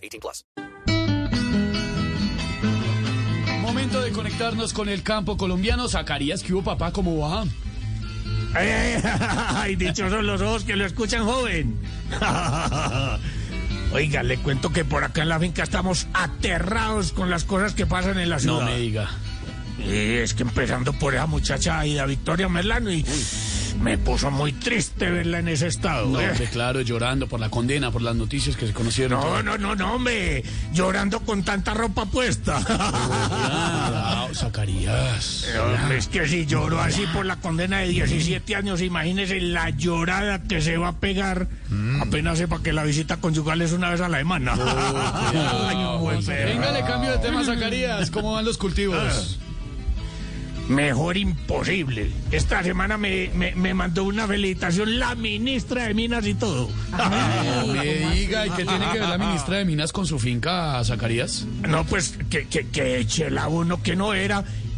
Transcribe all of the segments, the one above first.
18 plus. Momento de conectarnos con el campo colombiano. Zacarías, ¿qué hubo, papá? ¿Cómo va? Ay, ay, ay, dichosos los ojos que lo escuchan, joven. Oiga, le cuento que por acá en la finca estamos aterrados con las cosas que pasan en la ciudad. No me diga. Y es que empezando por esa muchacha Aida Victoria Merlano y me puso muy triste verla en ese estado. No, ¿eh? hombre, claro, llorando por la condena, por las noticias que se conocieron. No, no, no, no, hombre, llorando con tanta ropa puesta. Ah, Zacarías. Hombre, es que si lloró así por la condena de 17 años, imagínese la llorada que se va a pegar apenas sepa que la visita conyugal es una vez a la semana. Ay, un buen. Venga, le cambio de tema, Zacarías. ¿Cómo van los cultivos? Mejor imposible. Esta semana me, me, me mandó una felicitación la ministra de Minas y todo. No me diga, ¿y qué tiene que ver la ministra de Minas con su finca, Zacarías? No, pues que, que, que eche el abono que no era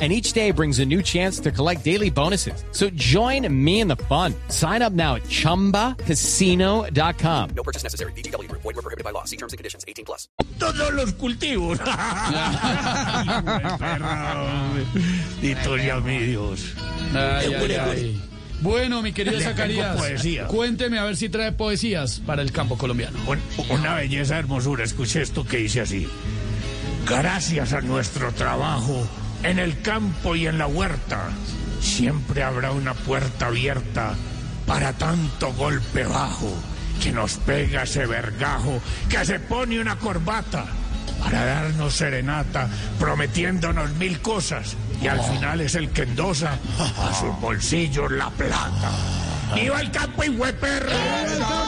and each day brings a new chance to collect daily bonuses. So join me in the fun. Sign up now at ChumbaCasino.com. No purchase necessary. BGW. Void were prohibited by law. See terms and conditions. 18 plus. todos los cultivos. Dito sea mi Dios. Ay, ay, ay. Bueno, mi querido Zacarías, cuénteme a ver si trae poesías para el campo colombiano. Un- Una belleza hermosura. Escuche esto que dice así. Gracias a nuestro trabajo en el campo y en la huerta, siempre habrá una puerta abierta para tanto golpe bajo que nos pega ese vergajo que se pone una corbata para darnos serenata prometiéndonos mil cosas y al final es el que endosa a sus bolsillos la plata. ¡Viva el campo y hueperra!